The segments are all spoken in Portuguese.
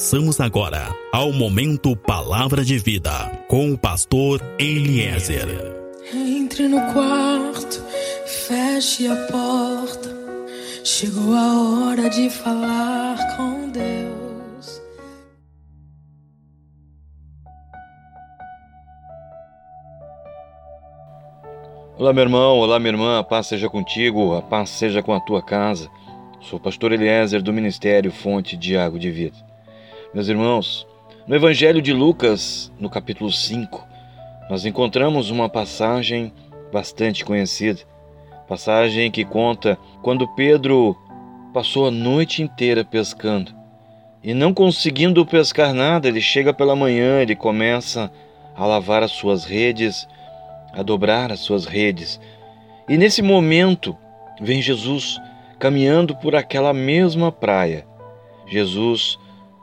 Passamos agora ao momento Palavra de Vida com o pastor Eliezer. Entre no quarto, feche a porta. Chegou a hora de falar com Deus. Olá, meu irmão, olá, minha irmã, a paz seja contigo, a paz seja com a tua casa. Sou o pastor Eliezer do Ministério Fonte de Água de Vida. Meus irmãos, no Evangelho de Lucas, no capítulo 5, nós encontramos uma passagem bastante conhecida. Passagem que conta quando Pedro passou a noite inteira pescando e não conseguindo pescar nada, ele chega pela manhã, ele começa a lavar as suas redes, a dobrar as suas redes. E nesse momento vem Jesus caminhando por aquela mesma praia. Jesus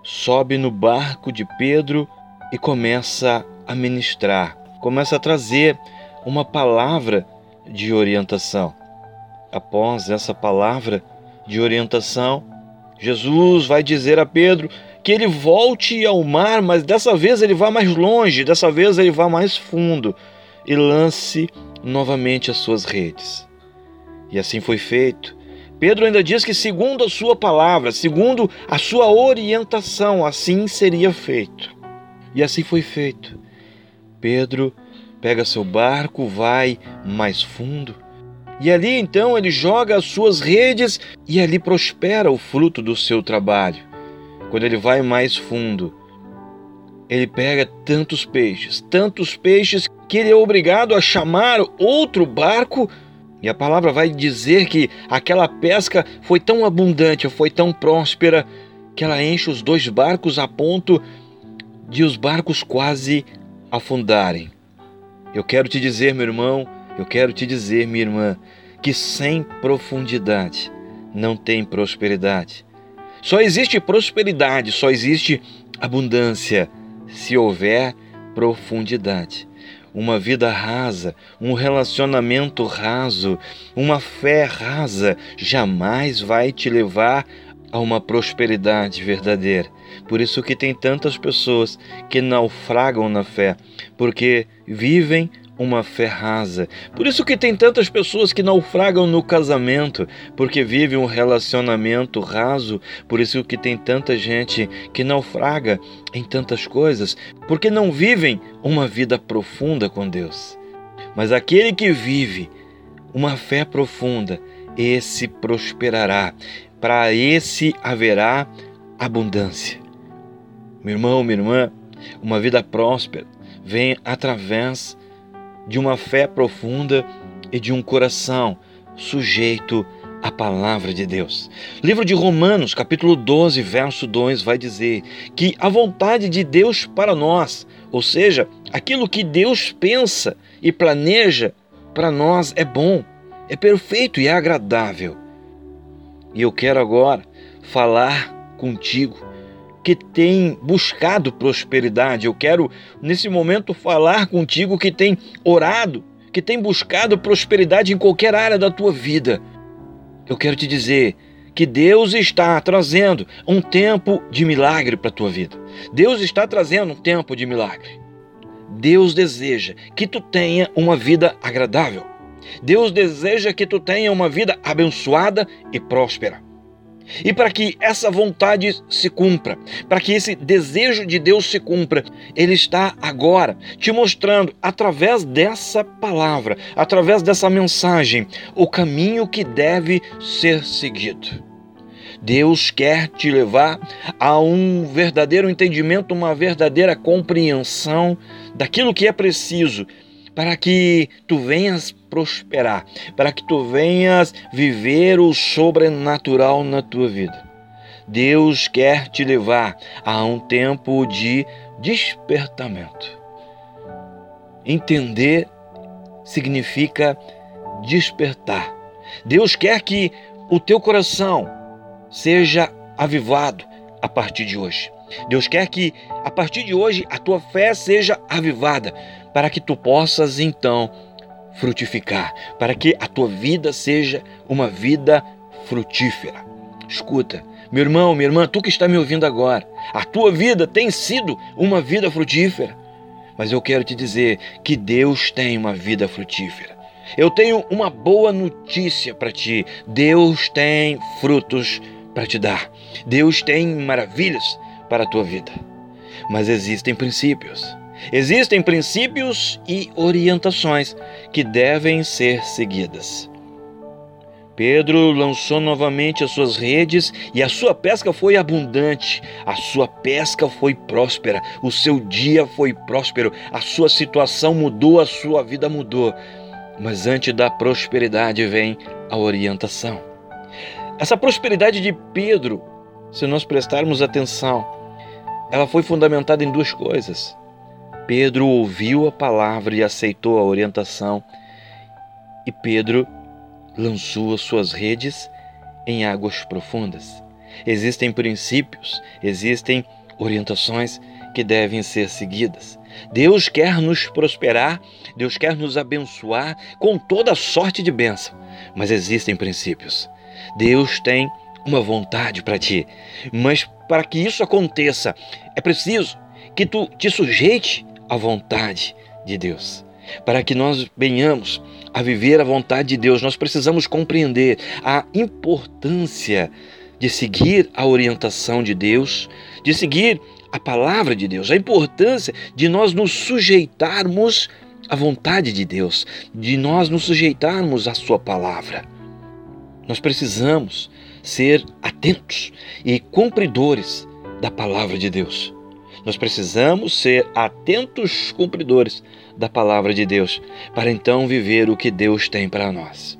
sobe no barco de Pedro e começa a ministrar, começa a trazer uma palavra de orientação. Após essa palavra de orientação, Jesus vai dizer a Pedro que ele volte ao mar, mas dessa vez ele vá mais longe, dessa vez ele vá mais fundo e lance novamente as suas redes. E assim foi feito. Pedro ainda diz que, segundo a sua palavra, segundo a sua orientação, assim seria feito. E assim foi feito. Pedro pega seu barco, vai mais fundo, e ali então ele joga as suas redes e ali prospera o fruto do seu trabalho. Quando ele vai mais fundo, ele pega tantos peixes, tantos peixes, que ele é obrigado a chamar outro barco e a palavra vai dizer que aquela pesca foi tão abundante, foi tão próspera, que ela enche os dois barcos a ponto de os barcos quase afundarem. Eu quero te dizer, meu irmão, eu quero te dizer, minha irmã, que sem profundidade não tem prosperidade. Só existe prosperidade, só existe abundância se houver profundidade uma vida rasa, um relacionamento raso, uma fé rasa jamais vai te levar a uma prosperidade verdadeira. Por isso que tem tantas pessoas que naufragam na fé, porque vivem uma fé rasa. Por isso que tem tantas pessoas que naufragam no casamento, porque vivem um relacionamento raso. Por isso que tem tanta gente que naufraga em tantas coisas, porque não vivem uma vida profunda com Deus. Mas aquele que vive uma fé profunda, esse prosperará. Para esse haverá abundância. Meu irmão, minha irmã, uma vida próspera vem através de uma fé profunda e de um coração sujeito à palavra de Deus. Livro de Romanos, capítulo 12, verso 2 vai dizer que a vontade de Deus para nós, ou seja, aquilo que Deus pensa e planeja para nós é bom, é perfeito e é agradável. E eu quero agora falar contigo que tem buscado prosperidade. Eu quero, nesse momento, falar contigo que tem orado, que tem buscado prosperidade em qualquer área da tua vida. Eu quero te dizer que Deus está trazendo um tempo de milagre para a tua vida. Deus está trazendo um tempo de milagre. Deus deseja que tu tenha uma vida agradável. Deus deseja que tu tenha uma vida abençoada e próspera. E para que essa vontade se cumpra, para que esse desejo de Deus se cumpra, Ele está agora te mostrando, através dessa palavra, através dessa mensagem, o caminho que deve ser seguido. Deus quer te levar a um verdadeiro entendimento, uma verdadeira compreensão daquilo que é preciso para que tu venhas prosperar, para que tu venhas viver o sobrenatural na tua vida. Deus quer te levar a um tempo de despertamento. Entender significa despertar. Deus quer que o teu coração seja avivado a partir de hoje. Deus quer que a partir de hoje a tua fé seja avivada, para que tu possas então frutificar, para que a tua vida seja uma vida frutífera. Escuta, meu irmão, minha irmã, tu que está me ouvindo agora, a tua vida tem sido uma vida frutífera. Mas eu quero te dizer que Deus tem uma vida frutífera. Eu tenho uma boa notícia para ti. Deus tem frutos para te dar. Deus tem maravilhas para a tua vida. Mas existem princípios. Existem princípios e orientações que devem ser seguidas. Pedro lançou novamente as suas redes e a sua pesca foi abundante, a sua pesca foi próspera, o seu dia foi próspero, a sua situação mudou, a sua vida mudou. Mas antes da prosperidade vem a orientação. Essa prosperidade de Pedro, se nós prestarmos atenção, ela foi fundamentada em duas coisas. Pedro ouviu a palavra e aceitou a orientação, e Pedro lançou as suas redes em águas profundas. Existem princípios, existem orientações que devem ser seguidas. Deus quer nos prosperar, Deus quer nos abençoar com toda sorte de bênção, mas existem princípios. Deus tem uma vontade para ti, mas para que isso aconteça, é preciso que tu te sujeite à vontade de Deus. Para que nós venhamos a viver a vontade de Deus, nós precisamos compreender a importância de seguir a orientação de Deus, de seguir a palavra de Deus, a importância de nós nos sujeitarmos à vontade de Deus, de nós nos sujeitarmos à Sua palavra. Nós precisamos ser atentos e cumpridores da palavra de Deus. Nós precisamos ser atentos cumpridores da palavra de Deus para então viver o que Deus tem para nós.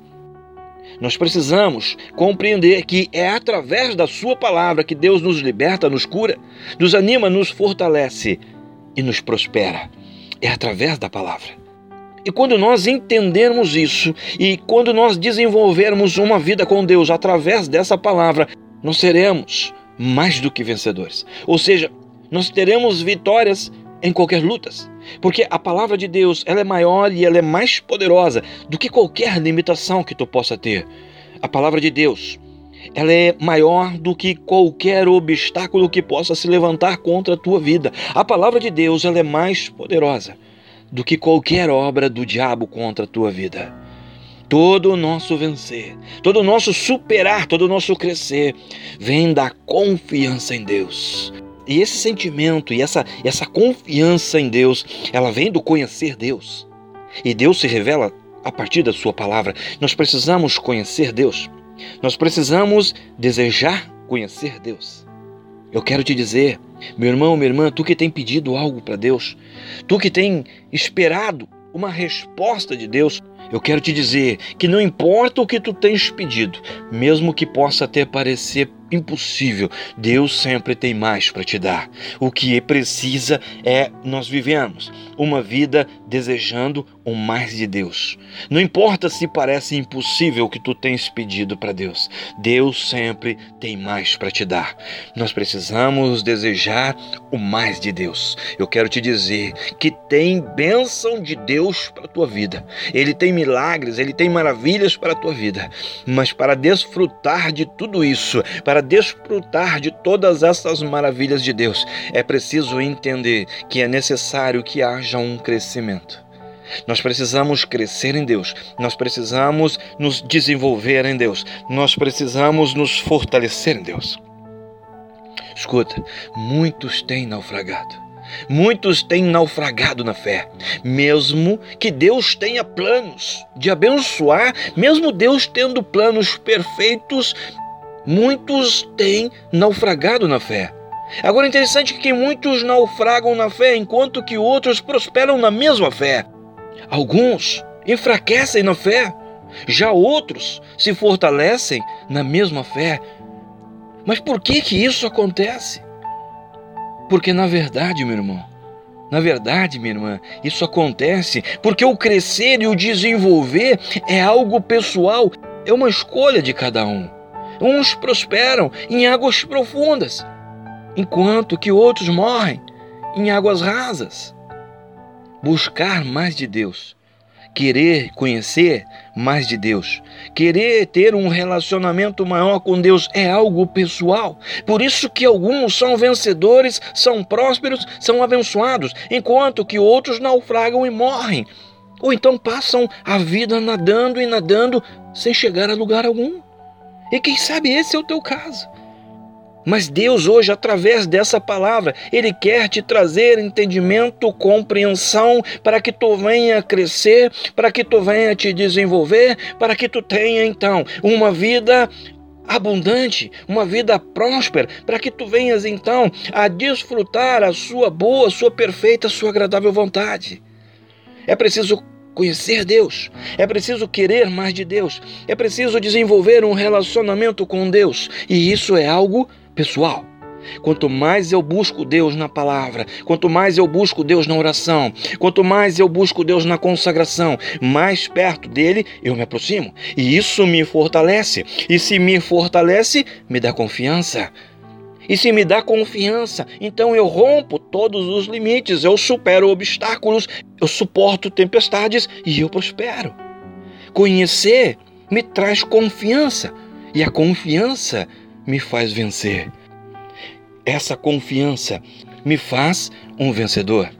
Nós precisamos compreender que é através da Sua palavra que Deus nos liberta, nos cura, nos anima, nos fortalece e nos prospera. É através da palavra. E quando nós entendermos isso e quando nós desenvolvermos uma vida com Deus através dessa palavra, nós seremos mais do que vencedores. Ou seja, nós teremos vitórias em qualquer lutas, porque a palavra de Deus ela é maior e ela é mais poderosa do que qualquer limitação que tu possa ter. A palavra de Deus ela é maior do que qualquer obstáculo que possa se levantar contra a tua vida. A palavra de Deus ela é mais poderosa do que qualquer obra do diabo contra a tua vida. Todo o nosso vencer, todo o nosso superar, todo o nosso crescer vem da confiança em Deus. E esse sentimento e essa, essa confiança em Deus, ela vem do conhecer Deus. E Deus se revela a partir da Sua palavra. Nós precisamos conhecer Deus. Nós precisamos desejar conhecer Deus. Eu quero te dizer, meu irmão, minha irmã, tu que tem pedido algo para Deus, tu que tem esperado uma resposta de Deus, eu quero te dizer que não importa o que tu tens pedido, mesmo que possa até parecer impossível. Deus sempre tem mais para te dar. O que precisa é nós vivemos uma vida desejando o mais de Deus. Não importa se parece impossível o que tu tens pedido para Deus. Deus sempre tem mais para te dar. Nós precisamos desejar o mais de Deus. Eu quero te dizer que tem bênção de Deus para tua vida. Ele tem milagres, ele tem maravilhas para tua vida. Mas para desfrutar de tudo isso, para para desfrutar de todas essas maravilhas de Deus, é preciso entender que é necessário que haja um crescimento. Nós precisamos crescer em Deus, nós precisamos nos desenvolver em Deus, nós precisamos nos fortalecer em Deus. Escuta, muitos têm naufragado. Muitos têm naufragado na fé, mesmo que Deus tenha planos de abençoar, mesmo Deus tendo planos perfeitos muitos têm naufragado na fé. Agora é interessante que muitos naufragam na fé, enquanto que outros prosperam na mesma fé. Alguns enfraquecem na fé, já outros se fortalecem na mesma fé. Mas por que que isso acontece? Porque na verdade, meu irmão, na verdade, minha irmã, isso acontece porque o crescer e o desenvolver é algo pessoal, é uma escolha de cada um. Uns prosperam em águas profundas, enquanto que outros morrem em águas rasas. Buscar mais de Deus querer conhecer mais de Deus, querer ter um relacionamento maior com Deus é algo pessoal. Por isso que alguns são vencedores, são prósperos, são abençoados, enquanto que outros naufragam e morrem. Ou então passam a vida nadando e nadando sem chegar a lugar algum. E quem sabe esse é o teu caso. Mas Deus hoje, através dessa palavra, Ele quer te trazer entendimento, compreensão, para que tu venha crescer, para que tu venha te desenvolver, para que tu tenha então uma vida abundante, uma vida próspera, para que tu venhas então a desfrutar a sua boa, sua perfeita, sua agradável vontade. É preciso conhecer Deus, é preciso querer mais de Deus, é preciso desenvolver um relacionamento com Deus, e isso é algo pessoal. Quanto mais eu busco Deus na palavra, quanto mais eu busco Deus na oração, quanto mais eu busco Deus na consagração, mais perto dele eu me aproximo. E isso me fortalece. E se me fortalece, me dá confiança. E se me dá confiança, então eu rompo todos os limites, eu supero obstáculos, eu suporto tempestades e eu prospero. Conhecer me traz confiança, e a confiança me faz vencer. Essa confiança me faz um vencedor.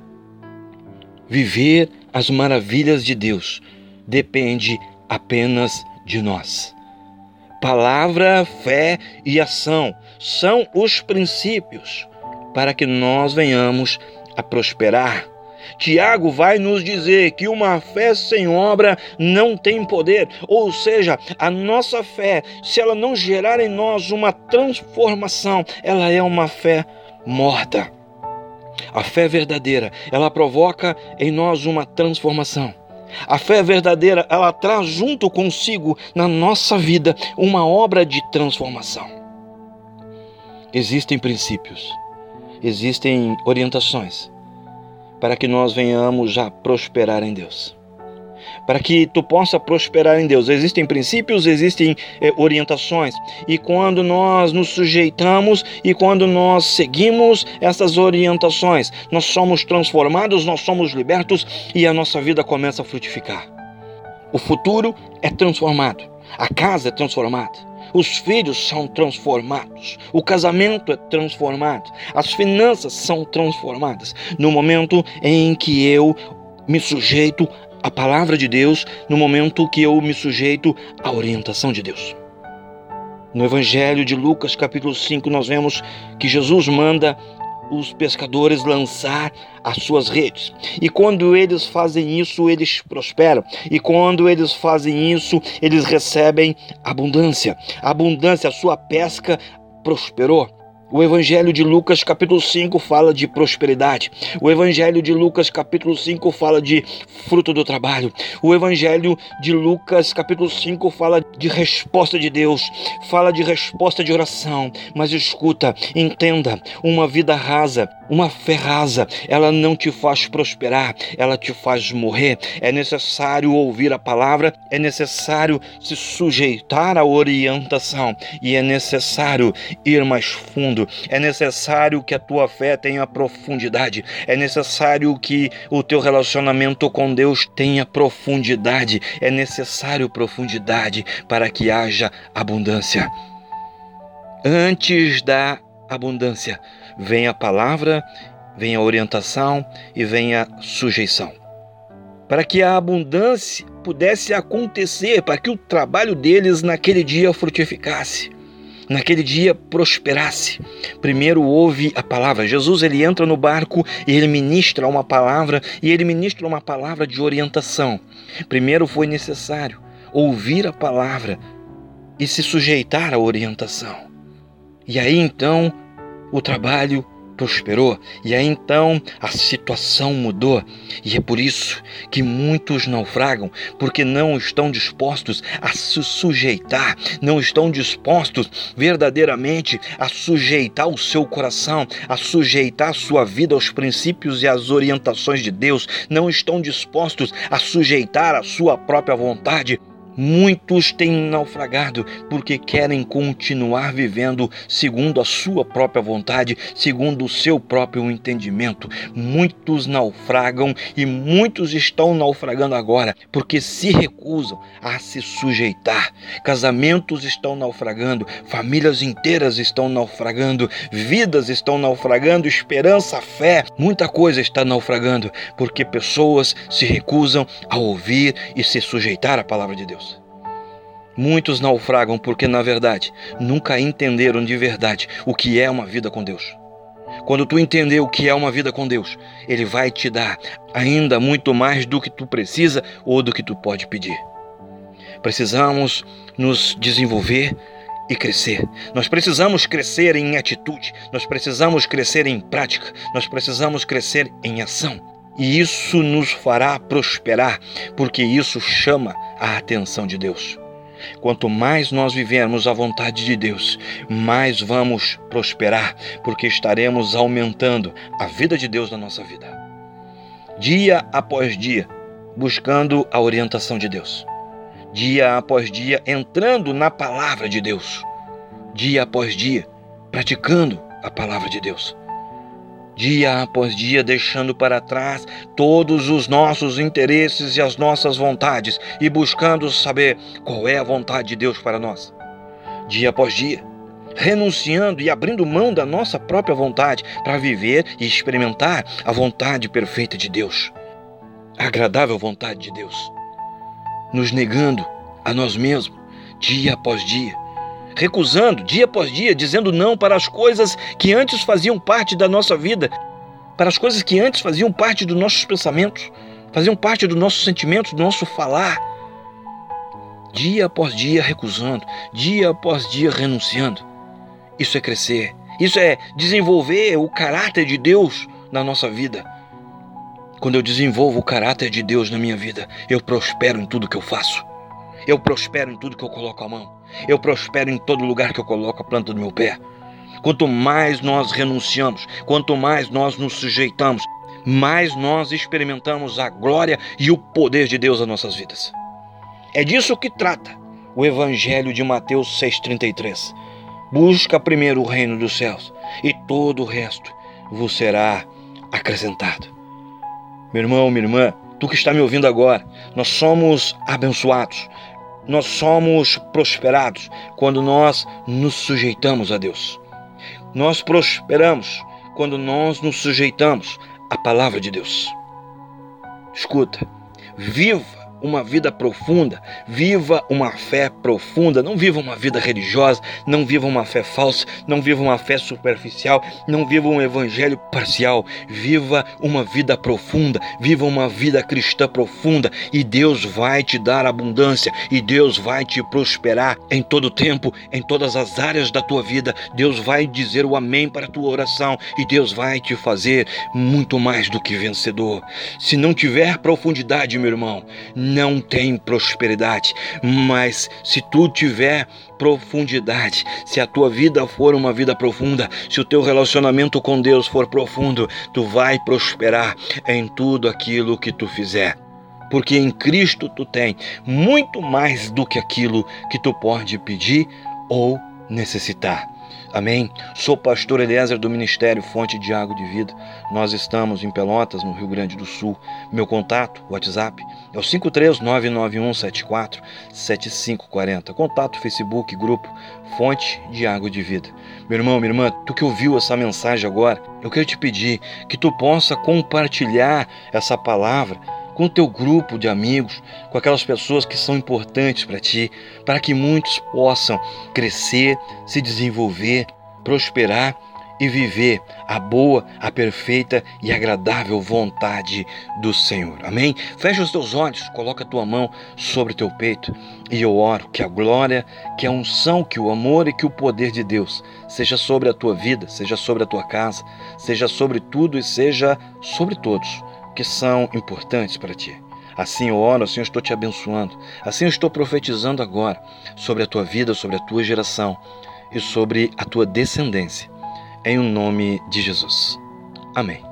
Viver as maravilhas de Deus depende apenas de nós. Palavra, fé e ação são os princípios para que nós venhamos a prosperar Tiago vai nos dizer que uma fé sem obra não tem poder, ou seja, a nossa fé, se ela não gerar em nós uma transformação, ela é uma fé morta. A fé verdadeira, ela provoca em nós uma transformação. A fé verdadeira, ela traz junto consigo na nossa vida uma obra de transformação. Existem princípios, existem orientações para que nós venhamos a prosperar em Deus. Para que tu possa prosperar em Deus. Existem princípios, existem eh, orientações. E quando nós nos sujeitamos e quando nós seguimos essas orientações, nós somos transformados, nós somos libertos e a nossa vida começa a frutificar. O futuro é transformado, a casa é transformada, os filhos são transformados, o casamento é transformado, as finanças são transformadas no momento em que eu me sujeito à palavra de Deus, no momento que eu me sujeito à orientação de Deus. No Evangelho de Lucas, capítulo 5, nós vemos que Jesus manda os pescadores lançar as suas redes. E quando eles fazem isso, eles prosperam. E quando eles fazem isso, eles recebem abundância. abundância, a sua pesca prosperou. O Evangelho de Lucas, capítulo 5, fala de prosperidade. O Evangelho de Lucas, capítulo 5, fala de fruto do trabalho. O Evangelho de Lucas, capítulo 5, fala de resposta de Deus, fala de resposta de oração. Mas escuta, entenda: uma vida rasa, uma fé rasa, ela não te faz prosperar, ela te faz morrer. É necessário ouvir a palavra, é necessário se sujeitar à orientação e é necessário ir mais fundo. É necessário que a tua fé tenha profundidade. É necessário que o teu relacionamento com Deus tenha profundidade. É necessário profundidade para que haja abundância. Antes da abundância, vem a palavra, vem a orientação e vem a sujeição. Para que a abundância pudesse acontecer, para que o trabalho deles naquele dia frutificasse naquele dia prosperasse. Primeiro ouve a palavra. Jesus ele entra no barco e ele ministra uma palavra e ele ministra uma palavra de orientação. Primeiro foi necessário ouvir a palavra e se sujeitar à orientação. E aí então o trabalho prosperou. E aí então a situação mudou. E é por isso que muitos naufragam, porque não estão dispostos a se sujeitar, não estão dispostos verdadeiramente a sujeitar o seu coração, a sujeitar a sua vida aos princípios e às orientações de Deus, não estão dispostos a sujeitar a sua própria vontade Muitos têm naufragado porque querem continuar vivendo segundo a sua própria vontade, segundo o seu próprio entendimento. Muitos naufragam e muitos estão naufragando agora porque se recusam a se sujeitar. Casamentos estão naufragando, famílias inteiras estão naufragando, vidas estão naufragando, esperança, fé, muita coisa está naufragando porque pessoas se recusam a ouvir e se sujeitar à palavra de Deus. Muitos naufragam porque, na verdade, nunca entenderam de verdade o que é uma vida com Deus. Quando tu entender o que é uma vida com Deus, Ele vai te dar ainda muito mais do que tu precisa ou do que tu pode pedir. Precisamos nos desenvolver e crescer. Nós precisamos crescer em atitude, nós precisamos crescer em prática, nós precisamos crescer em ação. E isso nos fará prosperar, porque isso chama a atenção de Deus. Quanto mais nós vivermos a vontade de Deus, mais vamos prosperar, porque estaremos aumentando a vida de Deus na nossa vida. Dia após dia, buscando a orientação de Deus. Dia após dia, entrando na palavra de Deus. Dia após dia, praticando a palavra de Deus dia após dia, deixando para trás todos os nossos interesses e as nossas vontades e buscando saber qual é a vontade de Deus para nós. Dia após dia, renunciando e abrindo mão da nossa própria vontade para viver e experimentar a vontade perfeita de Deus, a agradável vontade de Deus, nos negando a nós mesmos dia após dia recusando dia após dia, dizendo não para as coisas que antes faziam parte da nossa vida, para as coisas que antes faziam parte dos nossos pensamentos, faziam parte dos nossos sentimentos, do nosso falar. Dia após dia recusando, dia após dia renunciando. Isso é crescer, isso é desenvolver o caráter de Deus na nossa vida. Quando eu desenvolvo o caráter de Deus na minha vida, eu prospero em tudo que eu faço. Eu prospero em tudo que eu coloco a mão. Eu prospero em todo lugar que eu coloco a planta do meu pé. Quanto mais nós renunciamos, quanto mais nós nos sujeitamos, mais nós experimentamos a glória e o poder de Deus nas nossas vidas. É disso que trata o Evangelho de Mateus 6,33. Busca primeiro o reino dos céus, e todo o resto vos será acrescentado. Meu irmão, minha irmã, tu que está me ouvindo agora, nós somos abençoados, nós somos prosperados quando nós nos sujeitamos a Deus. Nós prosperamos quando nós nos sujeitamos à palavra de Deus. Escuta, viva uma vida profunda, viva uma fé profunda, não viva uma vida religiosa, não viva uma fé falsa, não viva uma fé superficial, não viva um evangelho parcial, viva uma vida profunda, viva uma vida cristã profunda e Deus vai te dar abundância e Deus vai te prosperar em todo tempo, em todas as áreas da tua vida. Deus vai dizer o amém para a tua oração e Deus vai te fazer muito mais do que vencedor. Se não tiver profundidade, meu irmão, não tem prosperidade, mas se tu tiver profundidade, se a tua vida for uma vida profunda, se o teu relacionamento com Deus for profundo, tu vai prosperar em tudo aquilo que tu fizer. Porque em Cristo tu tem muito mais do que aquilo que tu pode pedir ou necessitar. Amém? Sou pastor Eliezer do Ministério Fonte de Água de Vida. Nós estamos em Pelotas, no Rio Grande do Sul. Meu contato, WhatsApp, é o 53991747540. Contato Facebook, grupo Fonte de Água de Vida. Meu irmão, minha irmã, tu que ouviu essa mensagem agora, eu quero te pedir que tu possa compartilhar essa palavra com o teu grupo de amigos, com aquelas pessoas que são importantes para ti, para que muitos possam crescer, se desenvolver, prosperar e viver a boa, a perfeita e agradável vontade do Senhor. Amém? Fecha os teus olhos, coloca a tua mão sobre teu peito e eu oro que a glória, que a unção, que o amor e que o poder de Deus seja sobre a tua vida, seja sobre a tua casa, seja sobre tudo e seja sobre todos que são importantes para ti. Assim eu oro, assim eu estou te abençoando, assim eu estou profetizando agora sobre a tua vida, sobre a tua geração e sobre a tua descendência. Em o nome de Jesus. Amém.